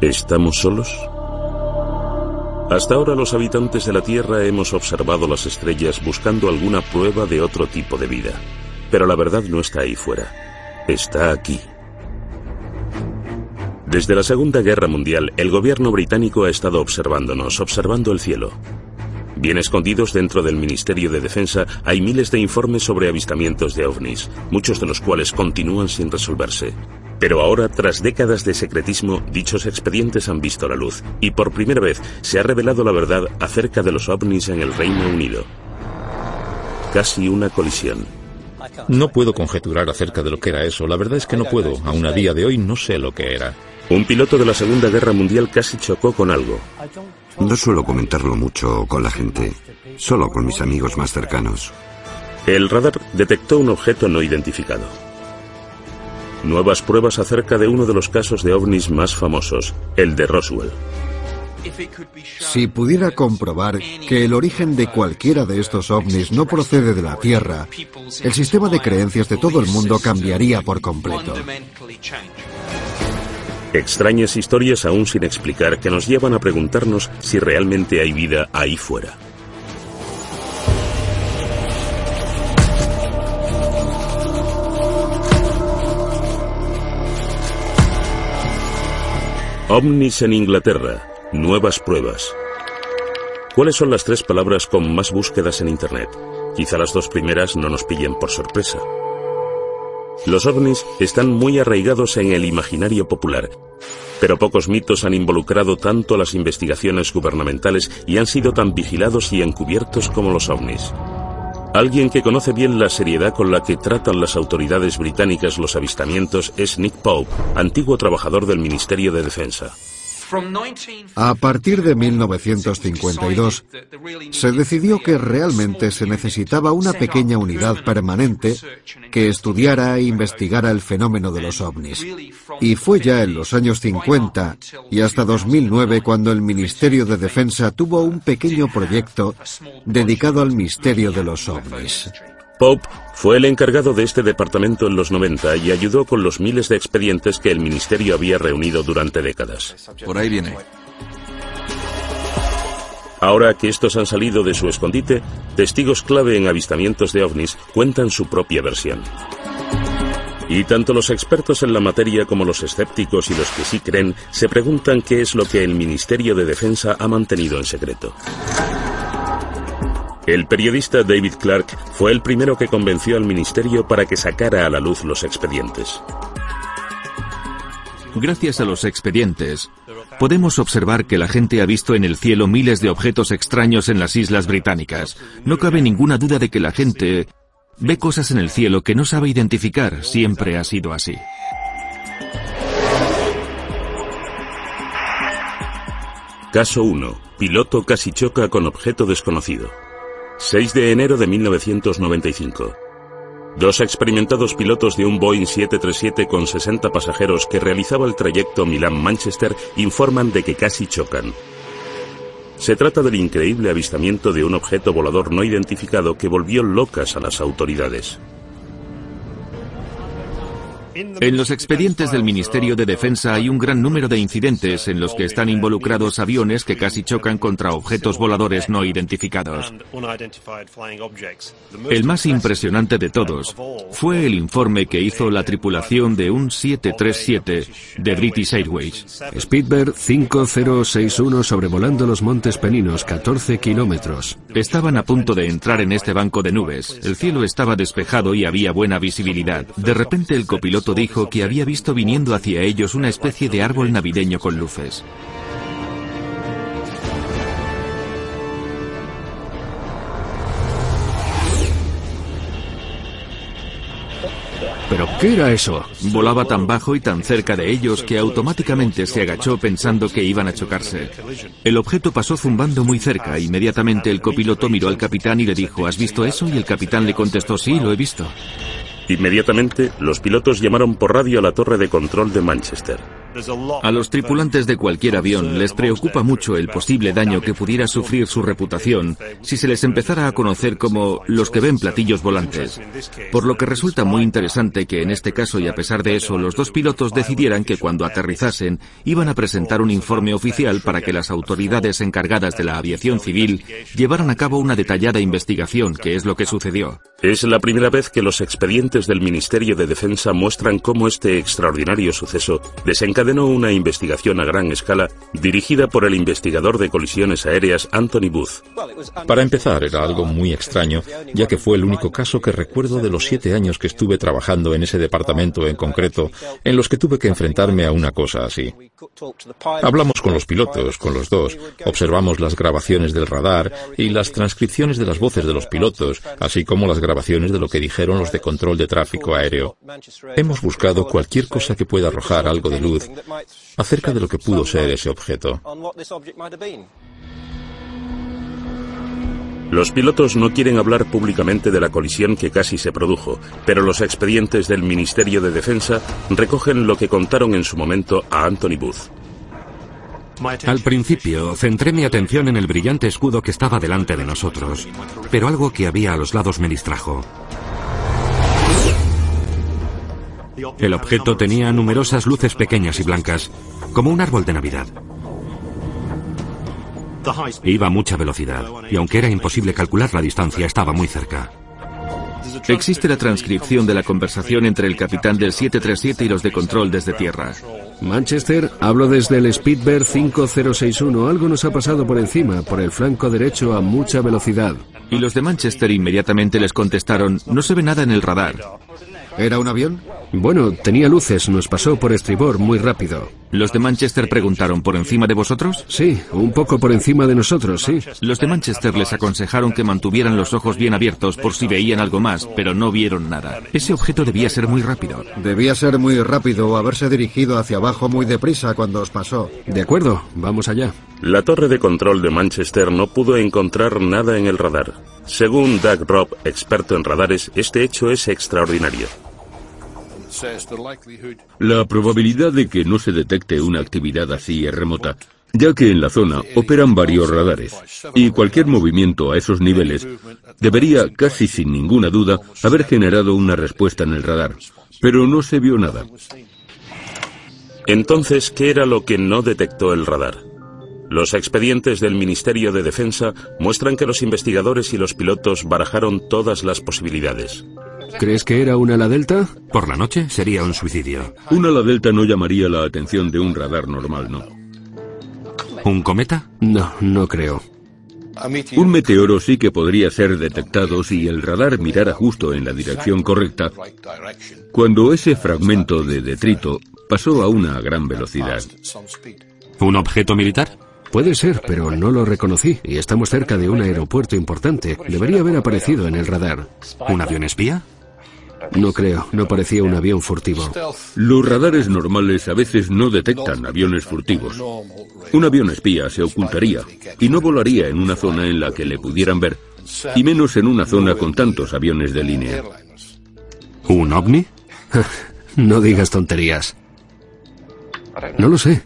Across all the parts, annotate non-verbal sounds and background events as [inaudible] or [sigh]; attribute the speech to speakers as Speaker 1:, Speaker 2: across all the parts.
Speaker 1: ¿Estamos solos? Hasta ahora los habitantes de la Tierra hemos observado las estrellas buscando alguna prueba de otro tipo de vida. Pero la verdad no está ahí fuera. Está aquí. Desde la Segunda Guerra Mundial, el gobierno británico ha estado observándonos, observando el cielo. Bien escondidos dentro del Ministerio de Defensa hay miles de informes sobre avistamientos de ovnis, muchos de los cuales continúan sin resolverse. Pero ahora, tras décadas de secretismo, dichos expedientes han visto la luz y por primera vez se ha revelado la verdad acerca de los ovnis en el Reino Unido. Casi una colisión.
Speaker 2: No puedo conjeturar acerca de lo que era eso. La verdad es que no puedo. Aún a día de hoy no sé lo que era.
Speaker 1: Un piloto de la Segunda Guerra Mundial casi chocó con algo.
Speaker 3: No suelo comentarlo mucho con la gente, solo con mis amigos más cercanos.
Speaker 1: El radar detectó un objeto no identificado. Nuevas pruebas acerca de uno de los casos de ovnis más famosos, el de Roswell.
Speaker 4: Si pudiera comprobar que el origen de cualquiera de estos ovnis no procede de la Tierra, el sistema de creencias de todo el mundo cambiaría por completo.
Speaker 1: Extrañas historias aún sin explicar que nos llevan a preguntarnos si realmente hay vida ahí fuera. OVNIs en Inglaterra. Nuevas pruebas. ¿Cuáles son las tres palabras con más búsquedas en Internet? Quizá las dos primeras no nos pillen por sorpresa. Los ovnis están muy arraigados en el imaginario popular, pero pocos mitos han involucrado tanto las investigaciones gubernamentales y han sido tan vigilados y encubiertos como los ovnis. Alguien que conoce bien la seriedad con la que tratan las autoridades británicas los avistamientos es Nick Pope, antiguo trabajador del Ministerio de Defensa.
Speaker 4: A partir de 1952, se decidió que realmente se necesitaba una pequeña unidad permanente que estudiara e investigara el fenómeno de los ovnis. Y fue ya en los años 50 y hasta 2009 cuando el Ministerio de Defensa tuvo un pequeño proyecto dedicado al misterio de los ovnis.
Speaker 1: Pope fue el encargado de este departamento en los 90 y ayudó con los miles de expedientes que el ministerio había reunido durante décadas.
Speaker 5: Por ahí viene.
Speaker 1: Ahora que estos han salido de su escondite, testigos clave en avistamientos de ovnis cuentan su propia versión. Y tanto los expertos en la materia como los escépticos y los que sí creen se preguntan qué es lo que el Ministerio de Defensa ha mantenido en secreto. El periodista David Clark fue el primero que convenció al ministerio para que sacara a la luz los expedientes.
Speaker 6: Gracias a los expedientes, podemos observar que la gente ha visto en el cielo miles de objetos extraños en las islas británicas. No cabe ninguna duda de que la gente ve cosas en el cielo que no sabe identificar. Siempre ha sido así.
Speaker 1: Caso 1. Piloto casi choca con objeto desconocido. 6 de enero de 1995. Dos experimentados pilotos de un Boeing 737 con 60 pasajeros que realizaba el trayecto Milán-Manchester informan de que casi chocan. Se trata del increíble avistamiento de un objeto volador no identificado que volvió locas a las autoridades.
Speaker 6: En los expedientes del Ministerio de Defensa hay un gran número de incidentes en los que están involucrados aviones que casi chocan contra objetos voladores no identificados. El más impresionante de todos fue el informe que hizo la tripulación de un 737 de British Airways.
Speaker 7: Speedbird 5061 sobrevolando los Montes Peninos, 14 kilómetros.
Speaker 6: Estaban a punto de entrar en este banco de nubes. El cielo estaba despejado y había buena visibilidad. De repente el copiloto dijo que había visto viniendo hacia ellos una especie de árbol navideño con luces.
Speaker 7: ¿Pero qué era eso?
Speaker 6: Volaba tan bajo y tan cerca de ellos que automáticamente se agachó pensando que iban a chocarse. El objeto pasó zumbando muy cerca. Inmediatamente el copiloto miró al capitán y le dijo, ¿has visto eso? Y el capitán le contestó, sí, lo he visto.
Speaker 1: Inmediatamente, los pilotos llamaron por radio a la torre de control de Manchester.
Speaker 6: A los tripulantes de cualquier avión les preocupa mucho el posible daño que pudiera sufrir su reputación si se les empezara a conocer como los que ven platillos volantes. Por lo que resulta muy interesante que en este caso y a pesar de eso los dos pilotos decidieran que cuando aterrizasen iban a presentar un informe oficial para que las autoridades encargadas de la aviación civil llevaran a cabo una detallada investigación, que es lo que sucedió.
Speaker 1: Es la primera vez que los expedientes del Ministerio de Defensa muestran cómo este extraordinario suceso desencadenó una investigación a gran escala dirigida por el investigador de colisiones aéreas Anthony Booth.
Speaker 2: Para empezar, era algo muy extraño, ya que fue el único caso que recuerdo de los siete años que estuve trabajando en ese departamento en concreto, en los que tuve que enfrentarme a una cosa así. Hablamos con los pilotos, con los dos, observamos las grabaciones del radar y las transcripciones de las voces de los pilotos, así como las grabaciones de lo que dijeron los de control de tráfico aéreo. Hemos buscado cualquier cosa que pueda arrojar algo de luz acerca de lo que pudo ser ese objeto.
Speaker 1: Los pilotos no quieren hablar públicamente de la colisión que casi se produjo, pero los expedientes del Ministerio de Defensa recogen lo que contaron en su momento a Anthony Booth.
Speaker 5: Al principio, centré mi atención en el brillante escudo que estaba delante de nosotros, pero algo que había a los lados me distrajo. El objeto tenía numerosas luces pequeñas y blancas, como un árbol de Navidad. Iba a mucha velocidad, y aunque era imposible calcular la distancia, estaba muy cerca.
Speaker 6: Existe la transcripción de la conversación entre el capitán del 737 y los de control desde tierra.
Speaker 7: Manchester, hablo desde el Speedbird 5061. Algo nos ha pasado por encima, por el flanco derecho a mucha velocidad.
Speaker 6: Y los de Manchester inmediatamente les contestaron, no se ve nada en el radar.
Speaker 4: ¿Era un avión?
Speaker 7: Bueno, tenía luces, nos pasó por estribor muy rápido.
Speaker 6: ¿Los de Manchester preguntaron por encima de vosotros?
Speaker 7: Sí, un poco por encima de nosotros, sí.
Speaker 6: Los de Manchester les aconsejaron que mantuvieran los ojos bien abiertos por si veían algo más, pero no vieron nada. Ese objeto debía ser muy rápido.
Speaker 4: Debía ser muy rápido o haberse dirigido hacia abajo muy deprisa cuando os pasó.
Speaker 7: De acuerdo, vamos allá.
Speaker 1: La torre de control de Manchester no pudo encontrar nada en el radar. Según Doug Robb, experto en radares, este hecho es extraordinario.
Speaker 8: La probabilidad de que no se detecte una actividad así es remota, ya que en la zona operan varios radares, y cualquier movimiento a esos niveles debería, casi sin ninguna duda, haber generado una respuesta en el radar, pero no se vio nada.
Speaker 1: Entonces, ¿qué era lo que no detectó el radar? Los expedientes del Ministerio de Defensa muestran que los investigadores y los pilotos barajaron todas las posibilidades.
Speaker 7: ¿Crees que era una ala delta?
Speaker 5: Por la noche sería un suicidio.
Speaker 8: Un ala delta no llamaría la atención de un radar normal, ¿no?
Speaker 5: ¿Un cometa?
Speaker 7: No, no creo.
Speaker 8: Un meteoro sí que podría ser detectado si el radar mirara justo en la dirección correcta cuando ese fragmento de detrito pasó a una gran velocidad.
Speaker 5: ¿Un objeto militar?
Speaker 7: Puede ser, pero no lo reconocí y estamos cerca de un aeropuerto importante. Debería haber aparecido en el radar.
Speaker 5: ¿Un avión espía?
Speaker 7: No creo, no parecía un avión furtivo.
Speaker 8: Los radares normales a veces no detectan aviones furtivos. Un avión espía se ocultaría y no volaría en una zona en la que le pudieran ver, y menos en una zona con tantos aviones de línea.
Speaker 5: ¿Un ovni? [laughs]
Speaker 7: no digas tonterías. No lo sé.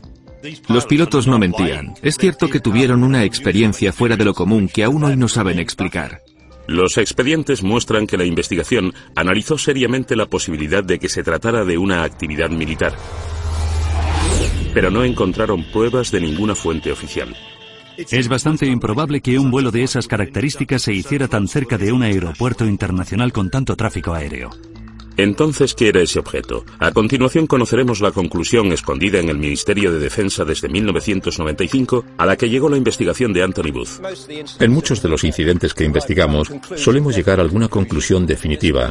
Speaker 6: Los pilotos no mentían. Es cierto que tuvieron una experiencia fuera de lo común que aún hoy no saben explicar.
Speaker 1: Los expedientes muestran que la investigación analizó seriamente la posibilidad de que se tratara de una actividad militar, pero no encontraron pruebas de ninguna fuente oficial.
Speaker 9: Es bastante improbable que un vuelo de esas características se hiciera tan cerca de un aeropuerto internacional con tanto tráfico aéreo.
Speaker 1: Entonces, ¿qué era ese objeto? A continuación conoceremos la conclusión escondida en el Ministerio de Defensa desde 1995 a la que llegó la investigación de Anthony Booth.
Speaker 2: En muchos de los incidentes que investigamos solemos llegar a alguna conclusión definitiva,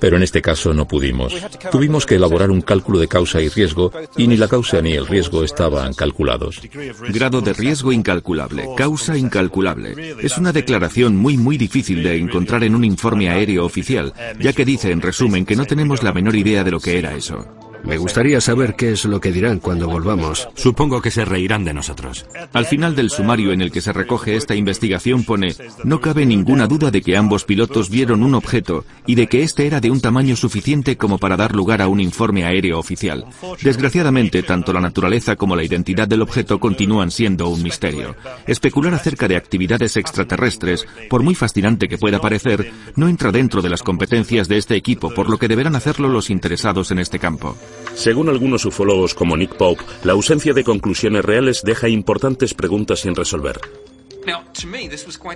Speaker 2: pero en este caso no pudimos. Tuvimos que elaborar un cálculo de causa y riesgo y ni la causa ni el riesgo estaban calculados.
Speaker 6: Grado de riesgo incalculable, causa incalculable. Es una declaración muy muy difícil de encontrar en un informe aéreo oficial, ya que dice en resumen que no tenemos la menor idea de lo que era eso.
Speaker 7: Me gustaría saber qué es lo que dirán cuando volvamos.
Speaker 5: Supongo que se reirán de nosotros.
Speaker 6: Al final del sumario en el que se recoge esta investigación pone, no cabe ninguna duda de que ambos pilotos vieron un objeto y de que este era de un tamaño suficiente como para dar lugar a un informe aéreo oficial. Desgraciadamente, tanto la naturaleza como la identidad del objeto continúan siendo un misterio. Especular acerca de actividades extraterrestres, por muy fascinante que pueda parecer, no entra dentro de las competencias de este equipo, por lo que deberán hacerlo los interesados en este campo.
Speaker 1: Según algunos ufólogos como Nick Pope, la ausencia de conclusiones reales deja importantes preguntas sin resolver.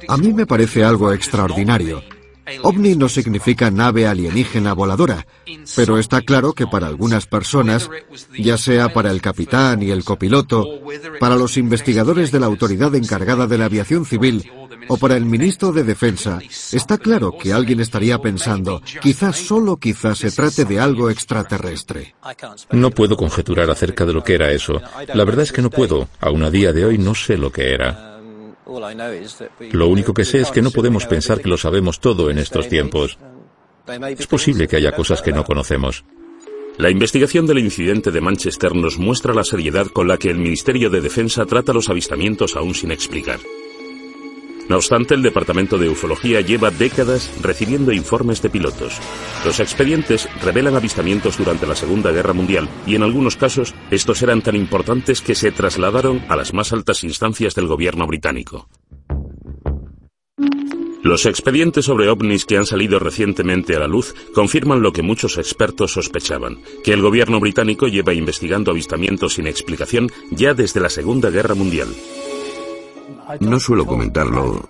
Speaker 4: A mí me parece algo extraordinario. OVNI no significa nave alienígena voladora, pero está claro que para algunas personas, ya sea para el capitán y el copiloto, para los investigadores de la autoridad encargada de la aviación civil o para el ministro de Defensa, está claro que alguien estaría pensando, quizás solo quizás se trate de algo extraterrestre.
Speaker 2: No puedo conjeturar acerca de lo que era eso. La verdad es que no puedo. Aún a día de hoy no sé lo que era. Lo único que sé es que no podemos pensar que lo sabemos todo en estos tiempos. Es posible que haya cosas que no conocemos.
Speaker 1: La investigación del incidente de Manchester nos muestra la seriedad con la que el Ministerio de Defensa trata los avistamientos aún sin explicar. No obstante, el Departamento de Ufología lleva décadas recibiendo informes de pilotos. Los expedientes revelan avistamientos durante la Segunda Guerra Mundial y en algunos casos estos eran tan importantes que se trasladaron a las más altas instancias del gobierno británico. Los expedientes sobre ovnis que han salido recientemente a la luz confirman lo que muchos expertos sospechaban, que el gobierno británico lleva investigando avistamientos sin explicación ya desde la Segunda Guerra Mundial.
Speaker 3: No suelo comentarlo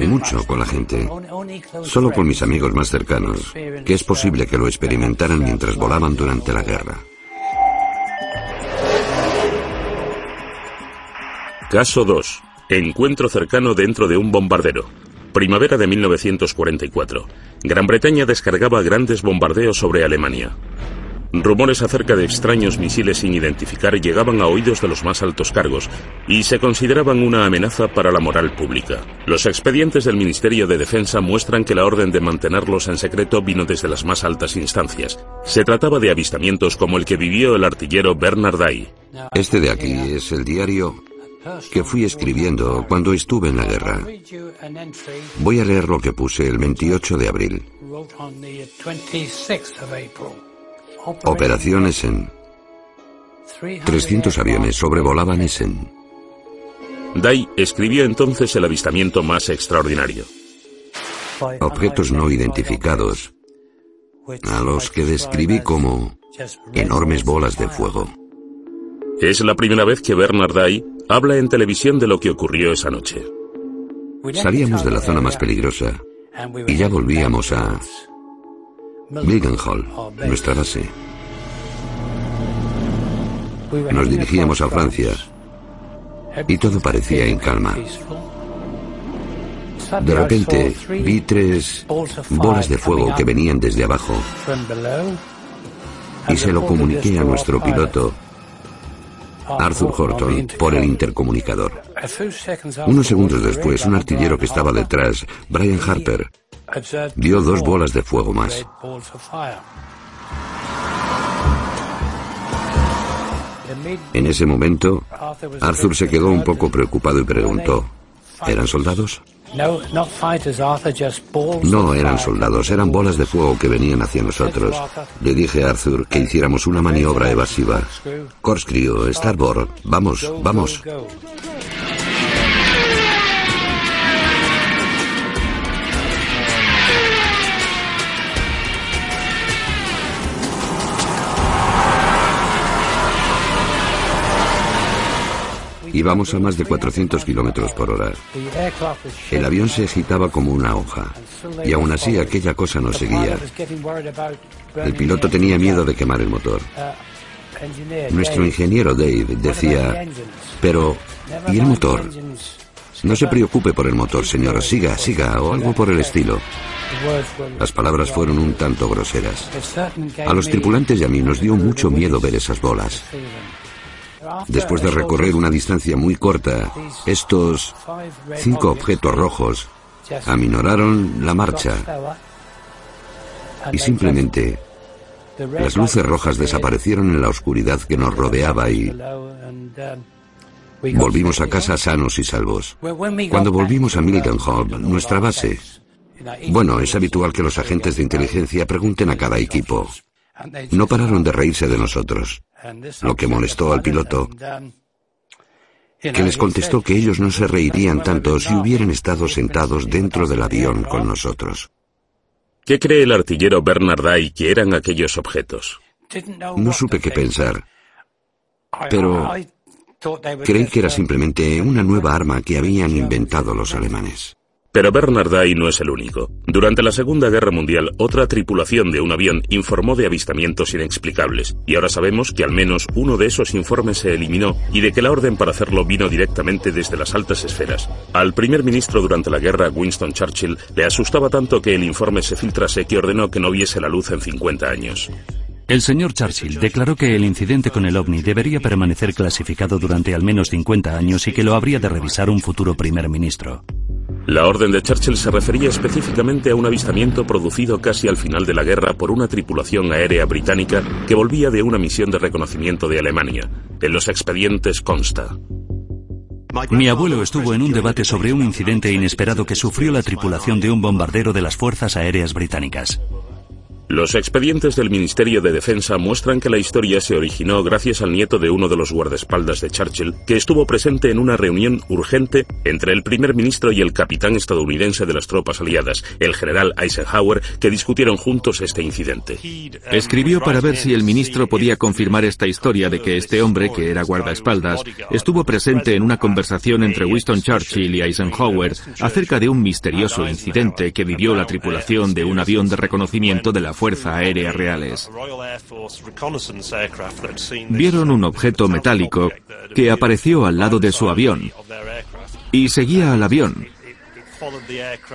Speaker 3: mucho con la gente, solo con mis amigos más cercanos, que es posible que lo experimentaran mientras volaban durante la guerra.
Speaker 1: Caso 2. Encuentro cercano dentro de un bombardero. Primavera de 1944. Gran Bretaña descargaba grandes bombardeos sobre Alemania. Rumores acerca de extraños misiles sin identificar llegaban a oídos de los más altos cargos y se consideraban una amenaza para la moral pública. Los expedientes del Ministerio de Defensa muestran que la orden de mantenerlos en secreto vino desde las más altas instancias. Se trataba de avistamientos como el que vivió el artillero Bernard Day.
Speaker 3: Este de aquí es el diario que fui escribiendo cuando estuve en la guerra. Voy a leer lo que puse el 28 de abril. Operación Essen. 300 aviones sobrevolaban Essen.
Speaker 1: Day escribió entonces el avistamiento más extraordinario.
Speaker 3: Objetos no identificados, a los que describí como enormes bolas de fuego.
Speaker 1: Es la primera vez que Bernard Day habla en televisión de lo que ocurrió esa noche.
Speaker 3: Salíamos de la zona más peligrosa y ya volvíamos a Mildenhall, nuestra base. Nos dirigíamos a Francia y todo parecía en calma. De repente vi tres bolas de fuego que venían desde abajo y se lo comuniqué a nuestro piloto, Arthur Horton, por el intercomunicador. Unos segundos después, un artillero que estaba detrás, Brian Harper, vio dos bolas de fuego más. En ese momento, Arthur se quedó un poco preocupado y preguntó, ¿eran soldados? No eran soldados, eran bolas de fuego que venían hacia nosotros. Le dije a Arthur que hiciéramos una maniobra evasiva. Corkscrew, Starboard, vamos, vamos. Íbamos a más de 400 kilómetros por hora. El avión se agitaba como una hoja, y aún así aquella cosa nos seguía. El piloto tenía miedo de quemar el motor. Nuestro ingeniero Dave decía, pero, ¿y el motor? No se preocupe por el motor, señor, siga, siga, o algo por el estilo. Las palabras fueron un tanto groseras. A los tripulantes y a mí nos dio mucho miedo ver esas bolas. Después de recorrer una distancia muy corta, estos cinco objetos rojos aminoraron la marcha y simplemente Las luces rojas desaparecieron en la oscuridad que nos rodeaba y volvimos a casa sanos y salvos. Cuando volvimos a Mildenhall, nuestra base, bueno, es habitual que los agentes de inteligencia pregunten a cada equipo. No pararon de reírse de nosotros, lo que molestó al piloto, que les contestó que ellos no se reirían tanto si hubieran estado sentados dentro del avión con nosotros.
Speaker 1: ¿Qué cree el artillero Bernard Day que eran aquellos objetos?
Speaker 3: No supe qué pensar, pero creí que era simplemente una nueva arma que habían inventado los alemanes.
Speaker 1: Pero Bernarday no es el único. Durante la Segunda Guerra Mundial, otra tripulación de un avión informó de avistamientos inexplicables, y ahora sabemos que al menos uno de esos informes se eliminó y de que la orden para hacerlo vino directamente desde las altas esferas. Al primer ministro durante la guerra, Winston Churchill, le asustaba tanto que el informe se filtrase que ordenó que no viese la luz en 50 años.
Speaker 9: El señor Churchill declaró que el incidente con el ovni debería permanecer clasificado durante al menos 50 años y que lo habría de revisar un futuro primer ministro.
Speaker 1: La orden de Churchill se refería específicamente a un avistamiento producido casi al final de la guerra por una tripulación aérea británica que volvía de una misión de reconocimiento de Alemania. En los expedientes consta.
Speaker 9: Mi abuelo estuvo en un debate sobre un incidente inesperado que sufrió la tripulación de un bombardero de las Fuerzas Aéreas Británicas.
Speaker 1: Los expedientes del Ministerio de Defensa muestran que la historia se originó gracias al nieto de uno de los guardaespaldas de Churchill, que estuvo presente en una reunión urgente entre el primer ministro y el capitán estadounidense de las tropas aliadas, el general Eisenhower, que discutieron juntos este incidente.
Speaker 6: Escribió para ver si el ministro podía confirmar esta historia de que este hombre, que era guardaespaldas, estuvo presente en una conversación entre Winston Churchill y Eisenhower acerca de un misterioso incidente que vivió la tripulación de un avión de reconocimiento de la Fuerza Aérea Reales. Vieron un objeto metálico que apareció al lado de su avión y seguía al avión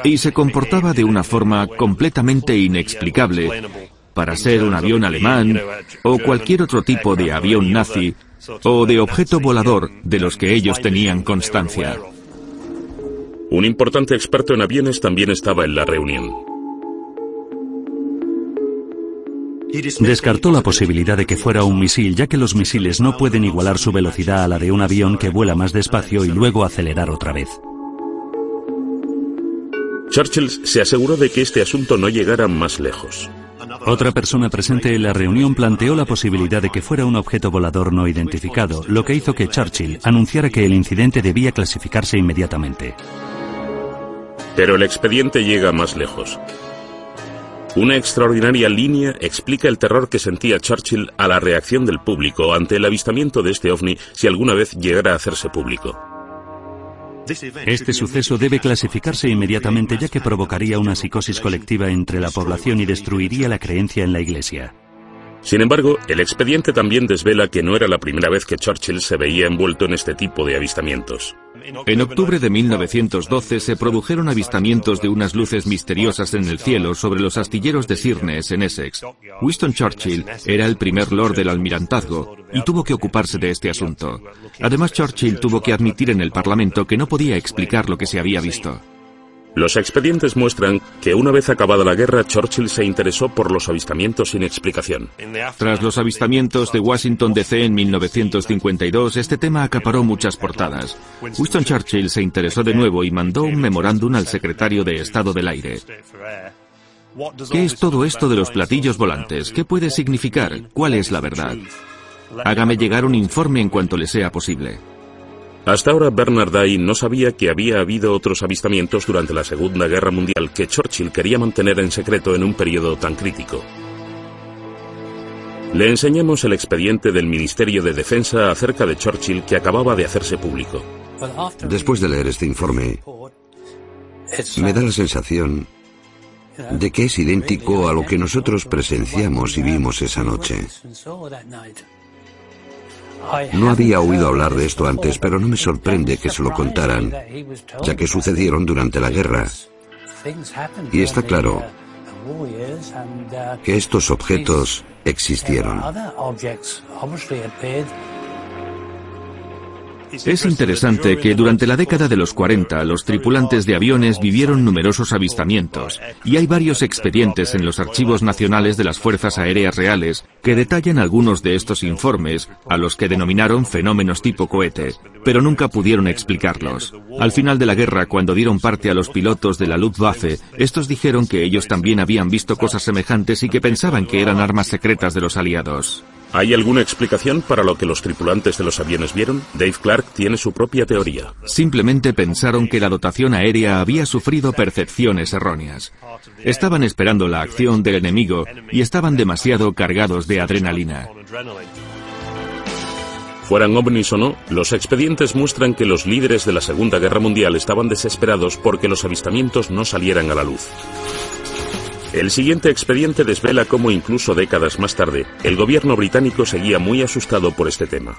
Speaker 6: y se comportaba de una forma completamente inexplicable para ser un avión alemán o cualquier otro tipo de avión nazi o de objeto volador de los que ellos tenían constancia.
Speaker 1: Un importante experto en aviones también estaba en la reunión.
Speaker 9: Descartó la posibilidad de que fuera un misil, ya que los misiles no pueden igualar su velocidad a la de un avión que vuela más despacio y luego acelerar otra vez.
Speaker 1: Churchill se aseguró de que este asunto no llegara más lejos.
Speaker 9: Otra persona presente en la reunión planteó la posibilidad de que fuera un objeto volador no identificado, lo que hizo que Churchill anunciara que el incidente debía clasificarse inmediatamente.
Speaker 1: Pero el expediente llega más lejos. Una extraordinaria línea explica el terror que sentía Churchill a la reacción del público ante el avistamiento de este ovni si alguna vez llegara a hacerse público.
Speaker 9: Este suceso debe clasificarse inmediatamente ya que provocaría una psicosis colectiva entre la población y destruiría la creencia en la Iglesia.
Speaker 1: Sin embargo, el expediente también desvela que no era la primera vez que Churchill se veía envuelto en este tipo de avistamientos.
Speaker 6: En octubre de 1912 se produjeron avistamientos de unas luces misteriosas en el cielo sobre los astilleros de Sirnes, en Essex. Winston Churchill era el primer lord del almirantazgo y tuvo que ocuparse de este asunto. Además, Churchill tuvo que admitir en el Parlamento que no podía explicar lo que se había visto.
Speaker 1: Los expedientes muestran que una vez acabada la guerra, Churchill se interesó por los avistamientos sin explicación.
Speaker 6: Tras los avistamientos de Washington DC en 1952, este tema acaparó muchas portadas. Winston Churchill se interesó de nuevo y mandó un memorándum al secretario de Estado del Aire. ¿Qué es todo esto de los platillos volantes? ¿Qué puede significar? ¿Cuál es la verdad? Hágame llegar un informe en cuanto le sea posible.
Speaker 1: Hasta ahora Bernard Day no sabía que había habido otros avistamientos durante la Segunda Guerra Mundial que Churchill quería mantener en secreto en un periodo tan crítico. Le enseñamos el expediente del Ministerio de Defensa acerca de Churchill que acababa de hacerse público.
Speaker 3: Después de leer este informe, me da la sensación de que es idéntico a lo que nosotros presenciamos y vimos esa noche. No había oído hablar de esto antes, pero no me sorprende que se lo contaran, ya que sucedieron durante la guerra. Y está claro que estos objetos existieron.
Speaker 6: Es interesante que durante la década de los 40 los tripulantes de aviones vivieron numerosos avistamientos y hay varios expedientes en los archivos nacionales de las Fuerzas Aéreas Reales que detallan algunos de estos informes, a los que denominaron fenómenos tipo cohete, pero nunca pudieron explicarlos. Al final de la guerra, cuando dieron parte a los pilotos de la Luftwaffe, estos dijeron que ellos también habían visto cosas semejantes y que pensaban que eran armas secretas de los aliados.
Speaker 1: ¿Hay alguna explicación para lo que los tripulantes de los aviones vieron? Dave Clark tiene su propia teoría.
Speaker 6: Simplemente pensaron que la dotación aérea había sufrido percepciones erróneas. Estaban esperando la acción del enemigo y estaban demasiado cargados de adrenalina.
Speaker 1: Fueran ovnis o no, los expedientes muestran que los líderes de la Segunda Guerra Mundial estaban desesperados porque los avistamientos no salieran a la luz. El siguiente expediente desvela cómo incluso décadas más tarde, el gobierno británico seguía muy asustado por este tema.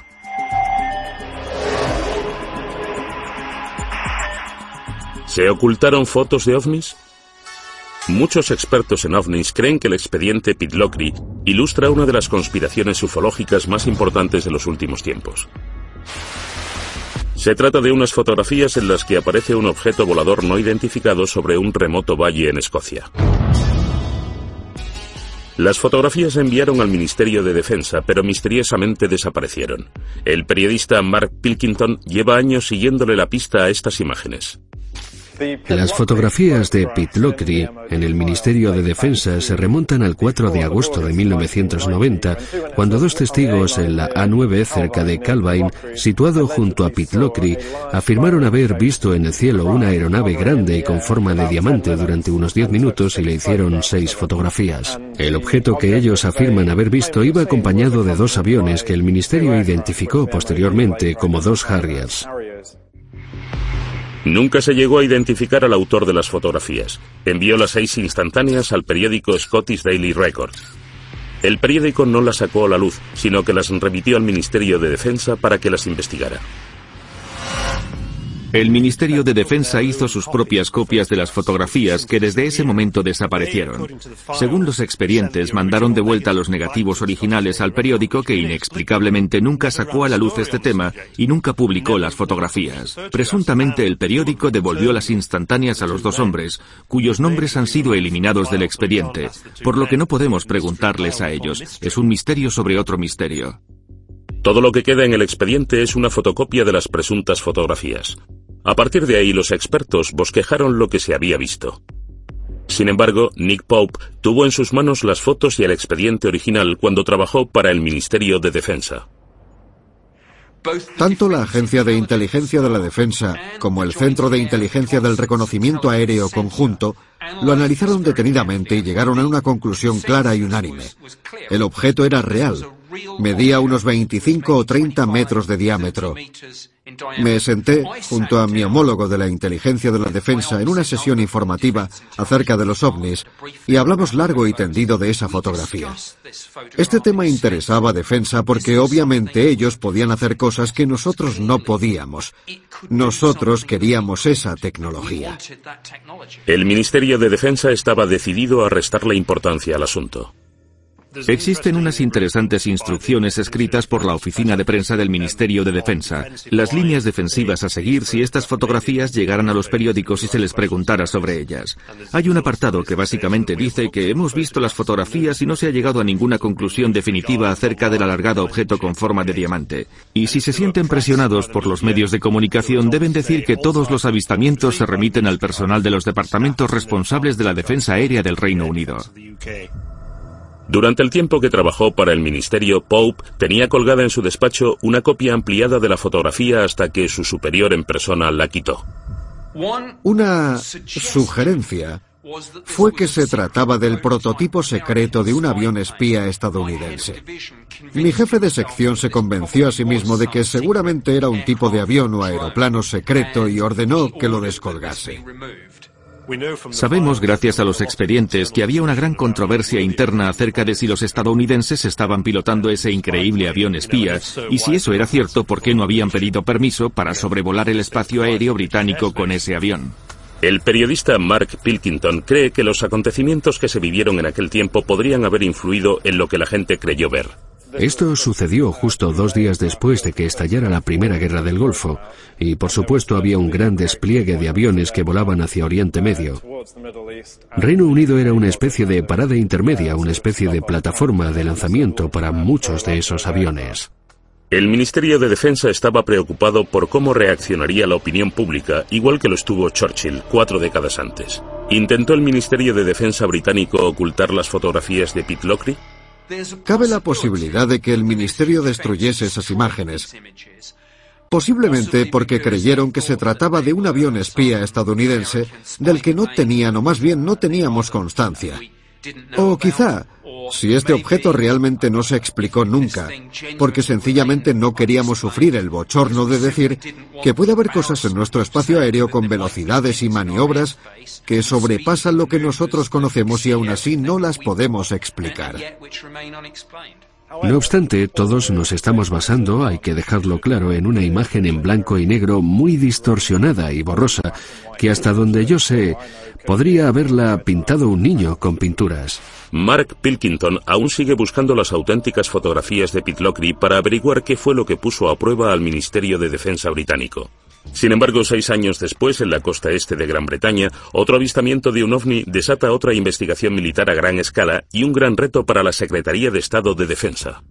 Speaker 1: ¿Se ocultaron fotos de ovnis? Muchos expertos en ovnis creen que el expediente Pitlochry ilustra una de las conspiraciones ufológicas más importantes de los últimos tiempos. Se trata de unas fotografías en las que aparece un objeto volador no identificado sobre un remoto valle en Escocia. Las fotografías se enviaron al Ministerio de Defensa, pero misteriosamente desaparecieron. El periodista Mark Pilkington lleva años siguiéndole la pista a estas imágenes.
Speaker 7: Las fotografías de Pitlochry en el Ministerio de Defensa se remontan al 4 de agosto de 1990, cuando dos testigos en la A9 cerca de Calvine, situado junto a Pitlochry, afirmaron haber visto en el cielo una aeronave grande y con forma de diamante durante unos 10 minutos y le hicieron seis fotografías. El objeto que ellos afirman haber visto iba acompañado de dos aviones que el ministerio identificó posteriormente como dos Harriers.
Speaker 1: Nunca se llegó a identificar al autor de las fotografías. Envió las seis instantáneas al periódico Scottish Daily Record. El periódico no las sacó a la luz, sino que las remitió al Ministerio de Defensa para que las investigara.
Speaker 6: El Ministerio de Defensa hizo sus propias copias de las fotografías que desde ese momento desaparecieron. Según los expedientes, mandaron de vuelta los negativos originales al periódico que inexplicablemente nunca sacó a la luz este tema y nunca publicó las fotografías. Presuntamente el periódico devolvió las instantáneas a los dos hombres, cuyos nombres han sido eliminados del expediente, por lo que no podemos preguntarles a ellos. Es un misterio sobre otro misterio.
Speaker 1: Todo lo que queda en el expediente es una fotocopia de las presuntas fotografías. A partir de ahí los expertos bosquejaron lo que se había visto. Sin embargo, Nick Pope tuvo en sus manos las fotos y el expediente original cuando trabajó para el Ministerio de Defensa.
Speaker 4: Tanto la Agencia de Inteligencia de la Defensa como el Centro de Inteligencia del Reconocimiento Aéreo Conjunto lo analizaron detenidamente y llegaron a una conclusión clara y unánime. El objeto era real. Medía unos 25 o 30 metros de diámetro. Me senté junto a mi homólogo de la inteligencia de la defensa en una sesión informativa acerca de los ovnis y hablamos largo y tendido de esa fotografía. Este tema interesaba a defensa porque obviamente ellos podían hacer cosas que nosotros no podíamos. Nosotros queríamos esa tecnología.
Speaker 1: El Ministerio de Defensa estaba decidido a restarle importancia al asunto.
Speaker 6: Existen unas interesantes instrucciones escritas por la oficina de prensa del Ministerio de Defensa, las líneas defensivas a seguir si estas fotografías llegaran a los periódicos y se les preguntara sobre ellas. Hay un apartado que básicamente dice que hemos visto las fotografías y no se ha llegado a ninguna conclusión definitiva acerca del alargado objeto con forma de diamante. Y si se sienten presionados por los medios de comunicación, deben decir que todos los avistamientos se remiten al personal de los departamentos responsables de la defensa aérea del Reino Unido.
Speaker 1: Durante el tiempo que trabajó para el ministerio, Pope tenía colgada en su despacho una copia ampliada de la fotografía hasta que su superior en persona la quitó.
Speaker 4: Una sugerencia fue que se trataba del prototipo secreto de un avión espía estadounidense. Mi jefe de sección se convenció a sí mismo de que seguramente era un tipo de avión o aeroplano secreto y ordenó que lo descolgase.
Speaker 6: Sabemos, gracias a los expedientes, que había una gran controversia interna acerca de si los estadounidenses estaban pilotando ese increíble avión espía, y si eso era cierto, ¿por qué no habían pedido permiso para sobrevolar el espacio aéreo británico con ese avión?
Speaker 1: El periodista Mark Pilkington cree que los acontecimientos que se vivieron en aquel tiempo podrían haber influido en lo que la gente creyó ver.
Speaker 7: Esto sucedió justo dos días después de que estallara la Primera Guerra del Golfo, y por supuesto había un gran despliegue de aviones que volaban hacia Oriente Medio. Reino Unido era una especie de parada intermedia, una especie de plataforma de lanzamiento para muchos de esos aviones.
Speaker 1: El Ministerio de Defensa estaba preocupado por cómo reaccionaría la opinión pública, igual que lo estuvo Churchill cuatro décadas antes. ¿Intentó el Ministerio de Defensa británico ocultar las fotografías de Pitlochry?
Speaker 4: Cabe la posibilidad de que el Ministerio destruyese esas imágenes. Posiblemente porque creyeron que se trataba de un avión espía estadounidense del que no tenían o más bien no teníamos constancia. O quizá si este objeto realmente no se explicó nunca, porque sencillamente no queríamos sufrir el bochorno de decir que puede haber cosas en nuestro espacio aéreo con velocidades y maniobras que sobrepasan lo que nosotros conocemos y aún así no las podemos explicar.
Speaker 7: No obstante, todos nos estamos basando, hay que dejarlo claro, en una imagen en blanco y negro muy distorsionada y borrosa, que hasta donde yo sé, podría haberla pintado un niño con pinturas.
Speaker 1: Mark Pilkington aún sigue buscando las auténticas fotografías de Pitlochry para averiguar qué fue lo que puso a prueba al Ministerio de Defensa británico. Sin embargo, seis años después, en la costa este de Gran Bretaña, otro avistamiento de un ovni desata otra investigación militar a gran escala y un gran reto para la Secretaría de Estado de Defensa.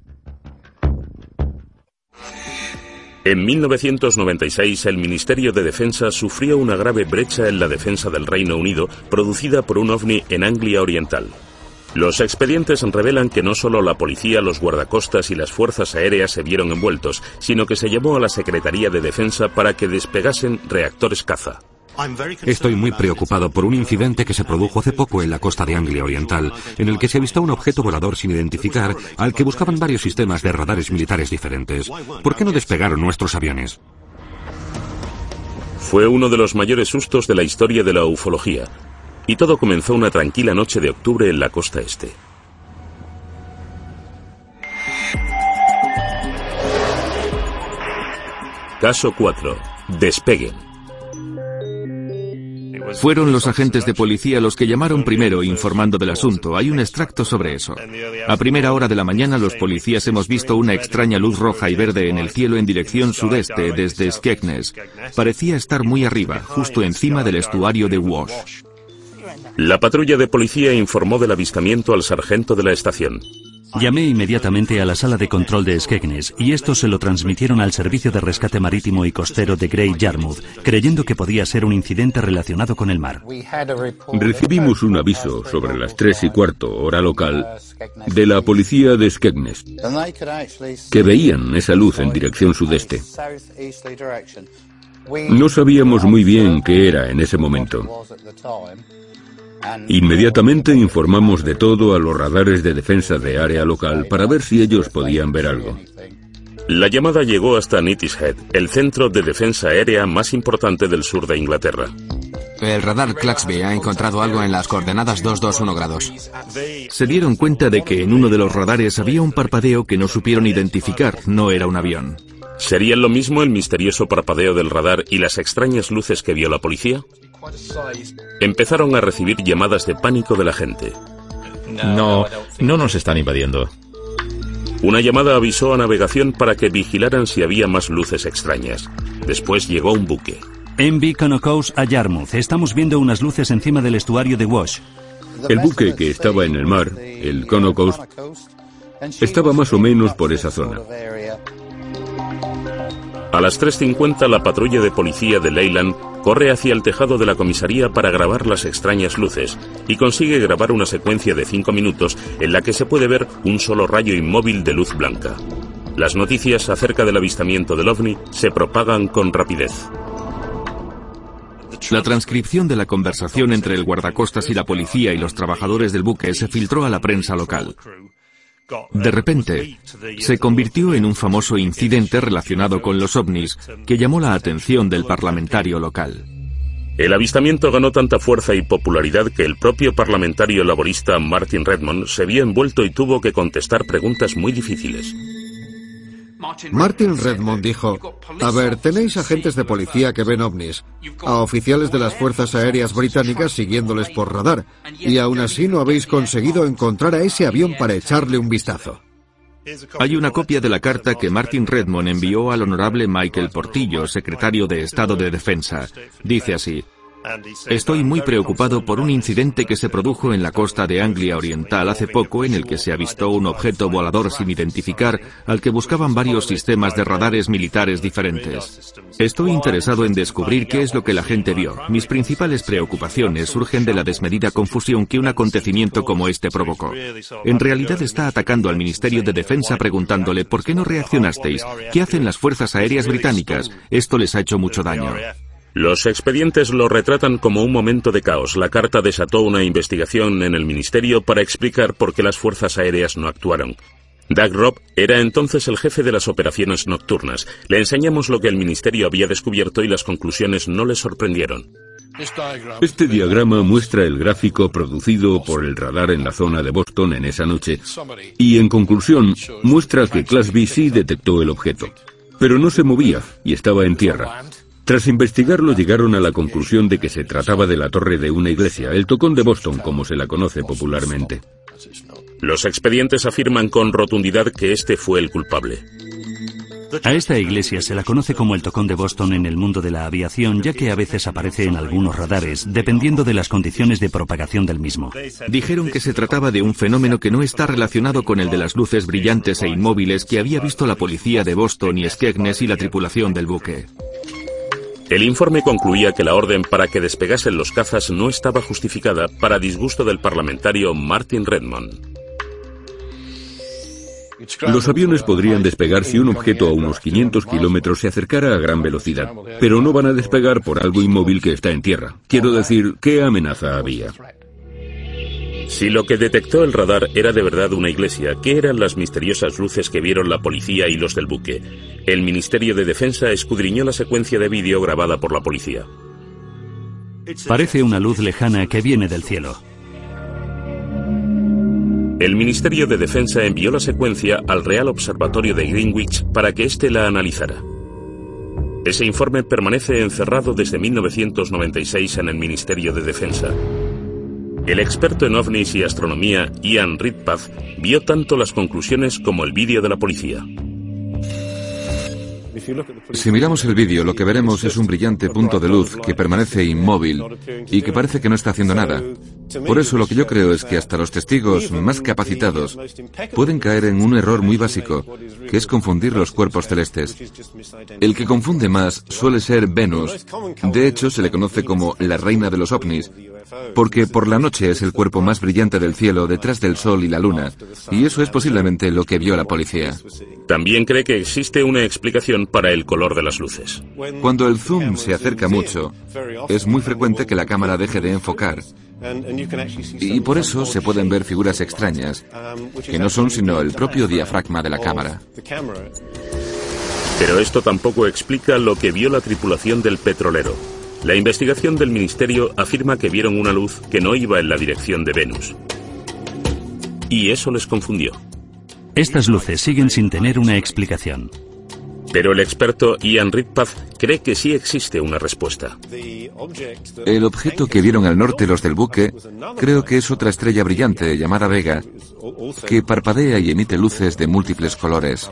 Speaker 1: En 1996, el Ministerio de Defensa sufrió una grave brecha en la defensa del Reino Unido producida por un ovni en Anglia Oriental. Los expedientes revelan que no solo la policía, los guardacostas y las fuerzas aéreas se vieron envueltos, sino que se llamó a la Secretaría de Defensa para que despegasen reactores caza.
Speaker 5: Estoy muy preocupado por un incidente que se produjo hace poco en la costa de Anglia Oriental, en el que se avistó un objeto volador sin identificar al que buscaban varios sistemas de radares militares diferentes. ¿Por qué no despegaron nuestros aviones?
Speaker 1: Fue uno de los mayores sustos de la historia de la ufología, y todo comenzó una tranquila noche de octubre en la costa este. Caso 4. Despeguen.
Speaker 6: Fueron los agentes de policía los que llamaron primero informando del asunto. Hay un extracto sobre eso. A primera hora de la mañana los policías hemos visto una extraña luz roja y verde en el cielo en dirección sudeste desde Skegness. Parecía estar muy arriba, justo encima del estuario de Wash.
Speaker 1: La patrulla de policía informó del avistamiento al sargento de la estación.
Speaker 9: Llamé inmediatamente a la sala de control de Skegness y estos se lo transmitieron al Servicio de Rescate Marítimo y Costero de Great Yarmouth, creyendo que podía ser un incidente relacionado con el mar.
Speaker 8: Recibimos un aviso sobre las tres y cuarto hora local de la policía de Skegness, que veían esa luz en dirección sudeste. No sabíamos muy bien qué era en ese momento. Inmediatamente informamos de todo a los radares de defensa de área local para ver si ellos podían ver algo.
Speaker 1: La llamada llegó hasta Head, el centro de defensa aérea más importante del sur de Inglaterra.
Speaker 10: El radar Claxby ha encontrado algo en las coordenadas 221 grados.
Speaker 6: Se dieron cuenta de que en uno de los radares había un parpadeo que no supieron identificar, no era un avión.
Speaker 1: ¿Serían lo mismo el misterioso parpadeo del radar y las extrañas luces que vio la policía? Empezaron a recibir llamadas de pánico de la gente.
Speaker 2: No, no nos están invadiendo.
Speaker 1: Una llamada avisó a navegación para que vigilaran si había más luces extrañas. Después llegó un buque.
Speaker 9: Envy Conocos a Yarmouth. Estamos viendo unas luces encima del estuario de Wash.
Speaker 8: El buque que estaba en el mar, el Conocos, estaba más o menos por esa zona.
Speaker 1: A las 3.50 la patrulla de policía de Leyland corre hacia el tejado de la comisaría para grabar las extrañas luces y consigue grabar una secuencia de 5 minutos en la que se puede ver un solo rayo inmóvil de luz blanca. Las noticias acerca del avistamiento del ovni se propagan con rapidez.
Speaker 6: La transcripción de la conversación entre el guardacostas y la policía y los trabajadores del buque se filtró a la prensa local. De repente, se convirtió en un famoso incidente relacionado con los ovnis que llamó la atención del parlamentario local.
Speaker 1: El avistamiento ganó tanta fuerza y popularidad que el propio parlamentario laborista Martin Redmond se vio envuelto y tuvo que contestar preguntas muy difíciles.
Speaker 4: Martin Redmond dijo, a ver, tenéis agentes de policía que ven ovnis, a oficiales de las Fuerzas Aéreas Británicas siguiéndoles por radar, y aún así no habéis conseguido encontrar a ese avión para echarle un vistazo.
Speaker 6: Hay una copia de la carta que Martin Redmond envió al honorable Michael Portillo, secretario de Estado de Defensa. Dice así. Estoy muy preocupado por un incidente que se produjo en la costa de Anglia Oriental hace poco en el que se avistó un objeto volador sin identificar al que buscaban varios sistemas de radares militares diferentes. Estoy interesado en descubrir qué es lo que la gente vio. Mis principales preocupaciones surgen de la desmedida confusión que un acontecimiento como este provocó. En realidad está atacando al Ministerio de Defensa preguntándole ¿por qué no reaccionasteis? ¿Qué hacen las fuerzas aéreas británicas? Esto les ha hecho mucho daño.
Speaker 1: Los expedientes lo retratan como un momento de caos. La carta desató una investigación en el ministerio para explicar por qué las fuerzas aéreas no actuaron. Doug Robb era entonces el jefe de las operaciones nocturnas. Le enseñamos lo que el ministerio había descubierto y las conclusiones no le sorprendieron.
Speaker 8: Este diagrama muestra el gráfico producido por el radar en la zona de Boston en esa noche y, en conclusión, muestra que Class B sí detectó el objeto, pero no se movía y estaba en tierra. Tras investigarlo llegaron a la conclusión de que se trataba de la torre de una iglesia, el tocón de Boston como se la conoce popularmente.
Speaker 1: Los expedientes afirman con rotundidad que este fue el culpable.
Speaker 9: A esta iglesia se la conoce como el tocón de Boston en el mundo de la aviación, ya que a veces aparece en algunos radares, dependiendo de las condiciones de propagación del mismo.
Speaker 6: Dijeron que se trataba de un fenómeno que no está relacionado con el de las luces brillantes e inmóviles que había visto la policía de Boston y Skegness y la tripulación del buque.
Speaker 1: El informe concluía que la orden para que despegasen los cazas no estaba justificada para disgusto del parlamentario Martin Redmond.
Speaker 8: Los aviones podrían despegar si un objeto a unos 500 kilómetros se acercara a gran velocidad, pero no van a despegar por algo inmóvil que está en tierra. Quiero decir, ¿qué amenaza había?
Speaker 1: Si lo que detectó el radar era de verdad una iglesia, ¿qué eran las misteriosas luces que vieron la policía y los del buque? El Ministerio de Defensa escudriñó la secuencia de vídeo grabada por la policía.
Speaker 9: Parece una luz lejana que viene del cielo.
Speaker 1: El Ministerio de Defensa envió la secuencia al Real Observatorio de Greenwich para que éste la analizara. Ese informe permanece encerrado desde 1996 en el Ministerio de Defensa. El experto en ovnis y astronomía, Ian Ridpath, vio tanto las conclusiones como el vídeo de la policía.
Speaker 11: Si miramos el vídeo, lo que veremos es un brillante punto de luz que permanece inmóvil y que parece que no está haciendo nada. Por eso lo que yo creo es que hasta los testigos más capacitados pueden caer en un error muy básico, que es confundir los cuerpos celestes. El que confunde más suele ser Venus. De hecho, se le conoce como la reina de los ovnis, porque por la noche es el cuerpo más brillante del cielo detrás del Sol y la Luna, y eso es posiblemente lo que vio la policía.
Speaker 1: También cree que existe una explicación para el color de las luces.
Speaker 11: Cuando el zoom se acerca mucho, es muy frecuente que la cámara deje de enfocar. Y por eso se pueden ver figuras extrañas, que no son sino el propio diafragma de la cámara.
Speaker 1: Pero esto tampoco explica lo que vio la tripulación del petrolero. La investigación del ministerio afirma que vieron una luz que no iba en la dirección de Venus. Y eso les confundió.
Speaker 9: Estas luces siguen sin tener una explicación.
Speaker 1: Pero el experto Ian Ridpath cree que sí existe una respuesta.
Speaker 11: El objeto que vieron al norte los del buque creo que es otra estrella brillante llamada Vega, que parpadea y emite luces de múltiples colores.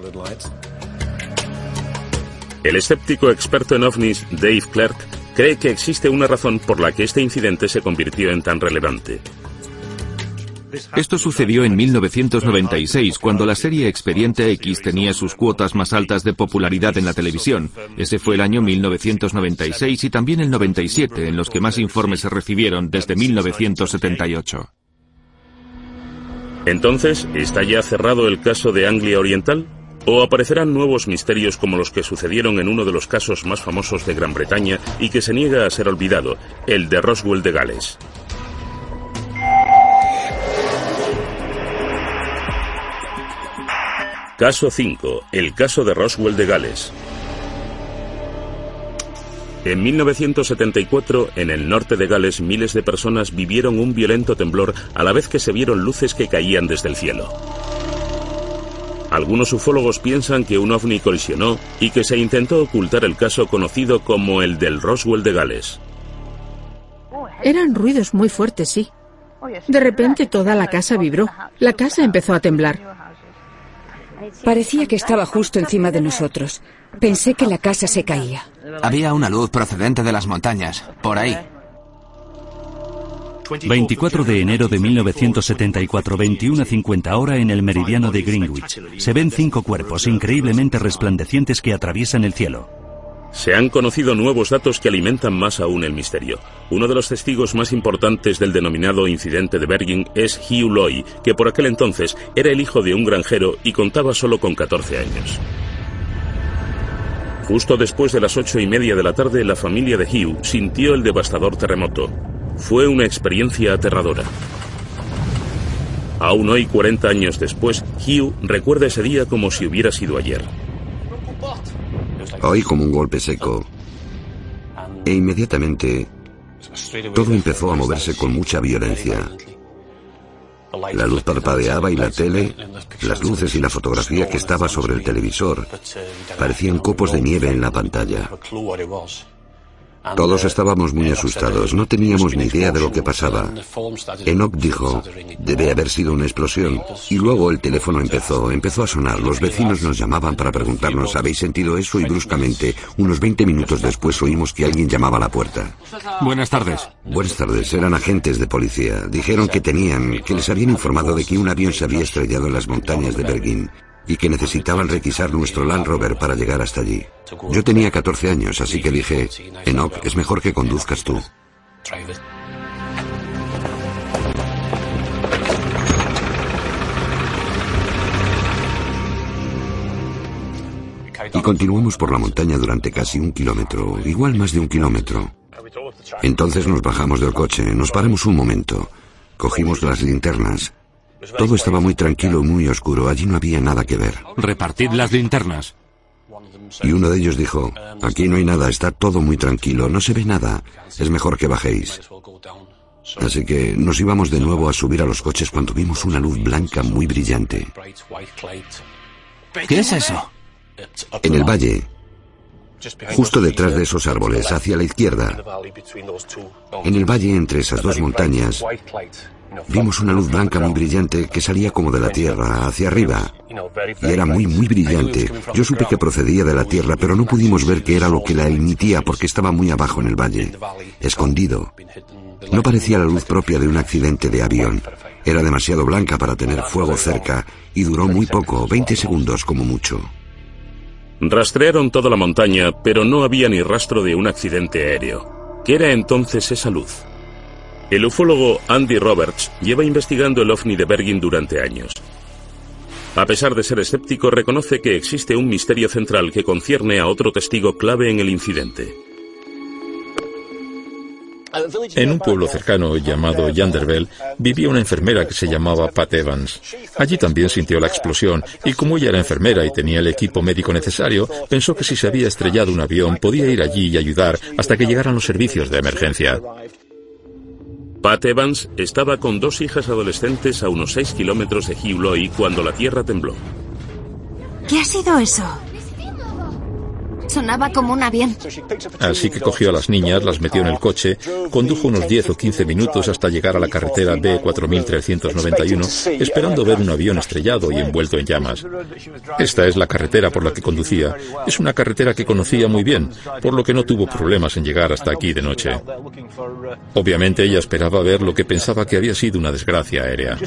Speaker 1: El escéptico experto en ovnis Dave Clark cree que existe una razón por la que este incidente se convirtió en tan relevante.
Speaker 6: Esto sucedió en 1996, cuando la serie Expediente X tenía sus cuotas más altas de popularidad en la televisión. Ese fue el año 1996 y también el 97, en los que más informes se recibieron desde 1978.
Speaker 1: Entonces, ¿está ya cerrado el caso de Anglia Oriental? ¿O aparecerán nuevos misterios como los que sucedieron en uno de los casos más famosos de Gran Bretaña y que se niega a ser olvidado, el de Roswell de Gales? Caso 5. El caso de Roswell de Gales. En 1974, en el norte de Gales, miles de personas vivieron un violento temblor a la vez que se vieron luces que caían desde el cielo. Algunos ufólogos piensan que un ovni colisionó y que se intentó ocultar el caso conocido como el del Roswell de Gales.
Speaker 12: Eran ruidos muy fuertes, sí. De repente toda la casa vibró. La casa empezó a temblar.
Speaker 13: Parecía que estaba justo encima de nosotros. Pensé que la casa se caía.
Speaker 10: Había una luz procedente de las montañas, por ahí.
Speaker 9: 24 de enero de 1974, 21.50 hora en el meridiano de Greenwich. Se ven cinco cuerpos increíblemente resplandecientes que atraviesan el cielo.
Speaker 1: Se han conocido nuevos datos que alimentan más aún el misterio. Uno de los testigos más importantes del denominado incidente de Bergin es Hugh Loy, que por aquel entonces era el hijo de un granjero y contaba solo con 14 años. Justo después de las ocho y media de la tarde, la familia de Hugh sintió el devastador terremoto. Fue una experiencia aterradora. Aún hoy, 40 años después, Hugh recuerda ese día como si hubiera sido ayer.
Speaker 3: Oí como un golpe seco. E inmediatamente todo empezó a moverse con mucha violencia. La luz parpadeaba y la tele, las luces y la fotografía que estaba sobre el televisor parecían copos de nieve en la pantalla. Todos estábamos muy asustados, no teníamos ni idea de lo que pasaba. Enoch dijo, debe haber sido una explosión. Y luego el teléfono empezó, empezó a sonar. Los vecinos nos llamaban para preguntarnos, ¿habéis sentido eso? Y bruscamente, unos 20 minutos después oímos que alguien llamaba a la puerta.
Speaker 5: Buenas tardes.
Speaker 3: Buenas tardes, eran agentes de policía. Dijeron que tenían, que les habían informado de que un avión se había estrellado en las montañas de Berguín y que necesitaban requisar nuestro Land Rover para llegar hasta allí. Yo tenía 14 años, así que dije, Enoch, es mejor que conduzcas tú. Y continuamos por la montaña durante casi un kilómetro, igual más de un kilómetro. Entonces nos bajamos del coche, nos paramos un momento, cogimos las linternas todo estaba muy tranquilo y muy oscuro. Allí no había nada que ver.
Speaker 5: Repartid las linternas.
Speaker 3: Y uno de ellos dijo, aquí no hay nada, está todo muy tranquilo, no se ve nada. Es mejor que bajéis. Así que nos íbamos de nuevo a subir a los coches cuando vimos una luz blanca muy brillante.
Speaker 10: ¿Qué es eso?
Speaker 3: En el valle, justo detrás de esos árboles, hacia la izquierda, en el valle entre esas dos montañas, Vimos una luz blanca muy brillante que salía como de la Tierra, hacia arriba. Y era muy, muy brillante. Yo supe que procedía de la Tierra, pero no pudimos ver qué era lo que la emitía porque estaba muy abajo en el valle, escondido. No parecía la luz propia de un accidente de avión. Era demasiado blanca para tener fuego cerca y duró muy poco, 20 segundos como mucho.
Speaker 1: Rastrearon toda la montaña, pero no había ni rastro de un accidente aéreo. ¿Qué era entonces esa luz? El ufólogo Andy Roberts lleva investigando el ovni de Bergin durante años. A pesar de ser escéptico, reconoce que existe un misterio central que concierne a otro testigo clave en el incidente.
Speaker 2: En un pueblo cercano llamado Yanderville vivía una enfermera que se llamaba Pat Evans. Allí también sintió la explosión y como ella era enfermera y tenía el equipo médico necesario, pensó que si se había estrellado un avión podía ir allí y ayudar hasta que llegaran los servicios de emergencia.
Speaker 1: Pat Evans estaba con dos hijas adolescentes a unos 6 kilómetros de Hugh Loy cuando la tierra tembló.
Speaker 14: ¿Qué ha sido eso? Sonaba como un avión.
Speaker 2: Así que cogió a las niñas, las metió en el coche, condujo unos 10 o 15 minutos hasta llegar a la carretera B4391, esperando ver un avión estrellado y envuelto en llamas. Esta es la carretera por la que conducía. Es una carretera que conocía muy bien, por lo que no tuvo problemas en llegar hasta aquí de noche. Obviamente ella esperaba ver lo que pensaba que había sido una desgracia aérea.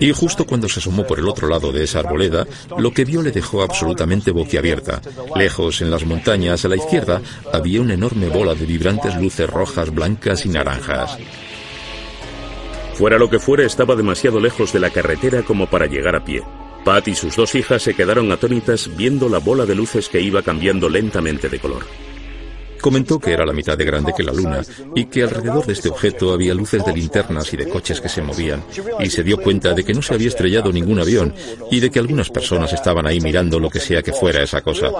Speaker 2: Y justo cuando se asomó por el otro lado de esa arboleda, lo que vio le dejó absolutamente boquiabierta. Lejos en las montañas, a la izquierda, había una enorme bola de vibrantes luces rojas, blancas y naranjas.
Speaker 1: Fuera lo que fuera, estaba demasiado lejos de la carretera como para llegar a pie. Pat y sus dos hijas se quedaron atónitas viendo la bola de luces que iba cambiando lentamente de color.
Speaker 2: Comentó que era la mitad de grande que la luna y que alrededor de este objeto había luces de linternas y de coches que se movían, y se dio cuenta de que no se había estrellado ningún avión y de que algunas personas estaban ahí mirando lo que sea que fuera esa cosa.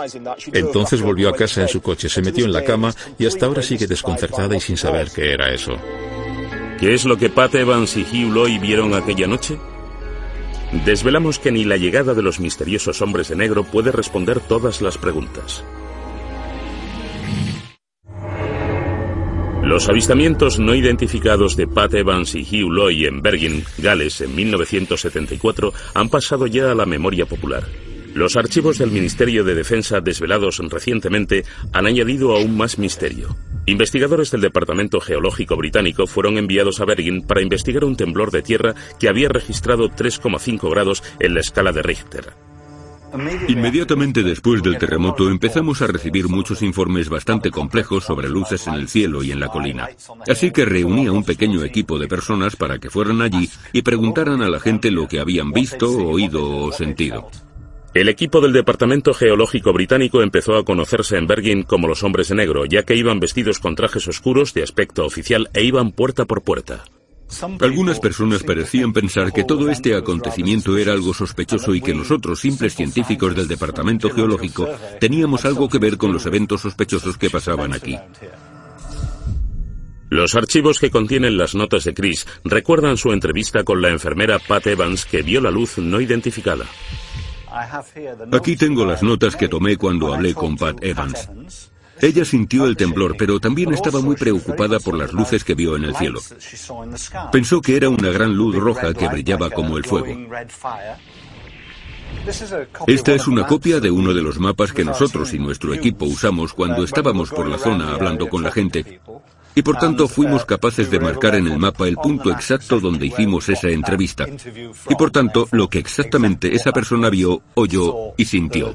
Speaker 2: Entonces volvió a casa en su coche, se metió en la cama y hasta ahora sigue desconcertada y sin saber qué era eso.
Speaker 1: ¿Qué es lo que Pat Evans y Hugh Loy vieron aquella noche? Desvelamos que ni la llegada de los misteriosos hombres de negro puede responder todas las preguntas. Los avistamientos no identificados de Pat Evans y Hugh Loy en Bergen, Gales, en 1974 han pasado ya a la memoria popular. Los archivos del Ministerio de Defensa desvelados recientemente han añadido aún más misterio. Investigadores del Departamento Geológico Británico fueron enviados a Bergen para investigar un temblor de tierra que había registrado 3,5 grados en la escala de Richter.
Speaker 8: Inmediatamente después del terremoto empezamos a recibir muchos informes bastante complejos sobre luces en el cielo y en la colina. Así que reuní a un pequeño equipo de personas para que fueran allí y preguntaran a la gente lo que habían visto, oído o sentido.
Speaker 1: El equipo del Departamento Geológico Británico empezó a conocerse en Bergen como los hombres de negro, ya que iban vestidos con trajes oscuros de aspecto oficial e iban puerta por puerta.
Speaker 8: Algunas personas parecían pensar que todo este acontecimiento era algo sospechoso y que nosotros, simples científicos del Departamento Geológico, teníamos algo que ver con los eventos sospechosos que pasaban aquí.
Speaker 1: Los archivos que contienen las notas de Chris recuerdan su entrevista con la enfermera Pat Evans que vio la luz no identificada.
Speaker 8: Aquí tengo las notas que tomé cuando hablé con Pat Evans. Ella sintió el temblor, pero también estaba muy preocupada por las luces que vio en el cielo. Pensó que era una gran luz roja que brillaba como el fuego. Esta es una copia de uno de los mapas que nosotros y nuestro equipo usamos cuando estábamos por la zona hablando con la gente. Y por tanto fuimos capaces de marcar en el mapa el punto exacto donde hicimos esa entrevista. Y por tanto lo que exactamente esa persona vio, oyó y sintió.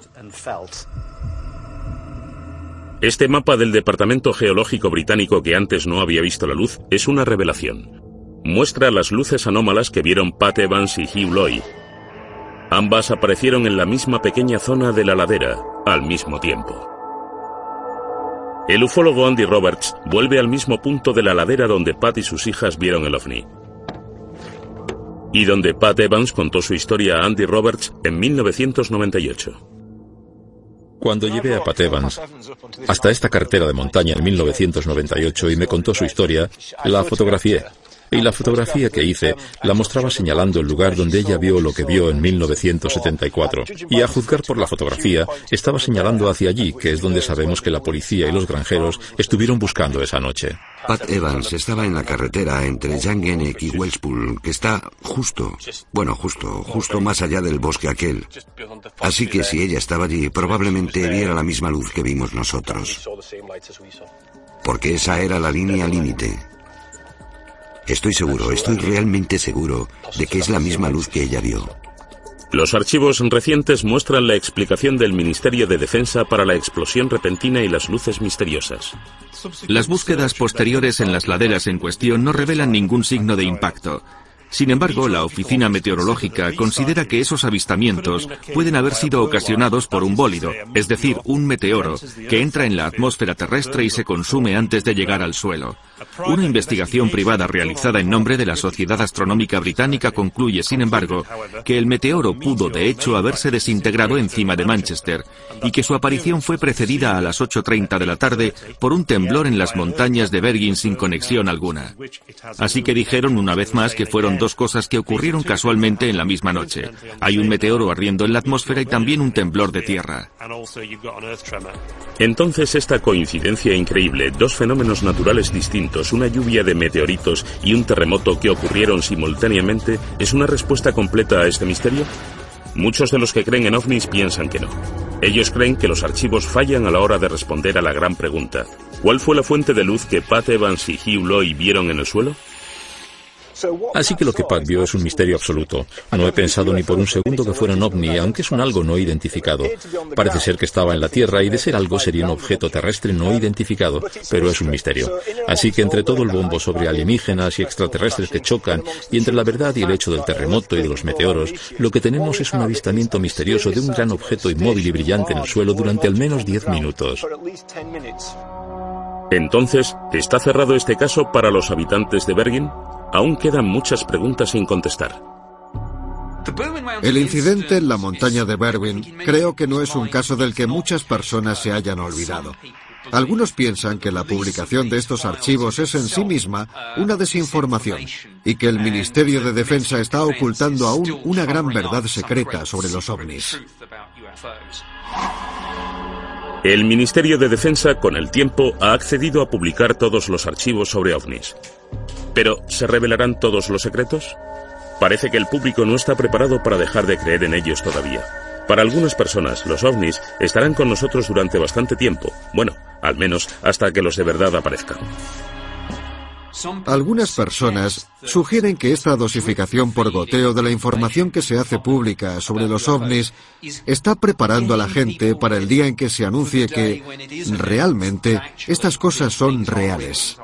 Speaker 1: Este mapa del Departamento Geológico Británico que antes no había visto la luz es una revelación. Muestra las luces anómalas que vieron Pat Evans y Hugh Loy. Ambas aparecieron en la misma pequeña zona de la ladera, al mismo tiempo. El ufólogo Andy Roberts vuelve al mismo punto de la ladera donde Pat y sus hijas vieron el ovni. Y donde Pat Evans contó su historia a Andy Roberts en 1998.
Speaker 2: Cuando llevé a Pat Evans hasta esta carretera de montaña en 1998 y me contó su historia, la fotografié. Y la fotografía que hice la mostraba señalando el lugar donde ella vio lo que vio en 1974. Y a juzgar por la fotografía, estaba señalando hacia allí, que es donde sabemos que la policía y los granjeros estuvieron buscando esa noche.
Speaker 3: Pat Evans estaba en la carretera entre Yangenek y Wellspool, que está justo, bueno, justo, justo más allá del bosque aquel. Así que si ella estaba allí, probablemente viera la misma luz que vimos nosotros. Porque esa era la línea límite. Estoy seguro, estoy realmente seguro de que es la misma luz que ella vio.
Speaker 1: Los archivos recientes muestran la explicación del Ministerio de Defensa para la explosión repentina y las luces misteriosas.
Speaker 6: Las búsquedas posteriores en las laderas en cuestión no revelan ningún signo de impacto. Sin embargo, la Oficina Meteorológica considera que esos avistamientos pueden haber sido ocasionados por un bólido, es decir, un meteoro, que entra en la atmósfera terrestre y se consume antes de llegar al suelo. Una investigación privada realizada en nombre de la Sociedad Astronómica Británica concluye, sin embargo, que el meteoro pudo de hecho haberse desintegrado encima de Manchester y que su aparición fue precedida a las 8.30 de la tarde por un temblor en las montañas de Bergen sin conexión alguna. Así que dijeron una vez más que fueron dos cosas que ocurrieron casualmente en la misma noche. Hay un meteoro ardiendo en la atmósfera y también un temblor de tierra.
Speaker 1: Entonces esta coincidencia increíble, dos fenómenos naturales distintos, una lluvia de meteoritos y un terremoto que ocurrieron simultáneamente, ¿es una respuesta completa a este misterio? Muchos de los que creen en ovnis piensan que no. Ellos creen que los archivos fallan a la hora de responder a la gran pregunta. ¿Cuál fue la fuente de luz que Pat Evans y Hugh Loy vieron en el suelo?
Speaker 2: Así que lo que Pat vio es un misterio absoluto. No he pensado ni por un segundo que fuera un ovni, aunque es un algo no identificado. Parece ser que estaba en la Tierra y de ser algo sería un objeto terrestre no identificado, pero es un misterio. Así que entre todo el bombo sobre alienígenas y extraterrestres que chocan, y entre la verdad y el hecho del terremoto y de los meteoros, lo que tenemos es un avistamiento misterioso de un gran objeto inmóvil y brillante en el suelo durante al menos 10 minutos.
Speaker 1: Entonces, ¿está cerrado este caso para los habitantes de Bergen? Aún quedan muchas preguntas sin contestar.
Speaker 4: El incidente en la montaña de Berwyn creo que no es un caso del que muchas personas se hayan olvidado. Algunos piensan que la publicación de estos archivos es en sí misma una desinformación y que el Ministerio de Defensa está ocultando aún una gran verdad secreta sobre los ovnis.
Speaker 1: El Ministerio de Defensa, con el tiempo, ha accedido a publicar todos los archivos sobre ovnis. Pero, ¿se revelarán todos los secretos? Parece que el público no está preparado para dejar de creer en ellos todavía. Para algunas personas, los ovnis estarán con nosotros durante bastante tiempo. Bueno, al menos hasta que los de verdad aparezcan.
Speaker 4: Algunas personas sugieren que esta dosificación por goteo de la información que se hace pública sobre los ovnis está preparando a la gente para el día en que se anuncie que realmente estas cosas son reales.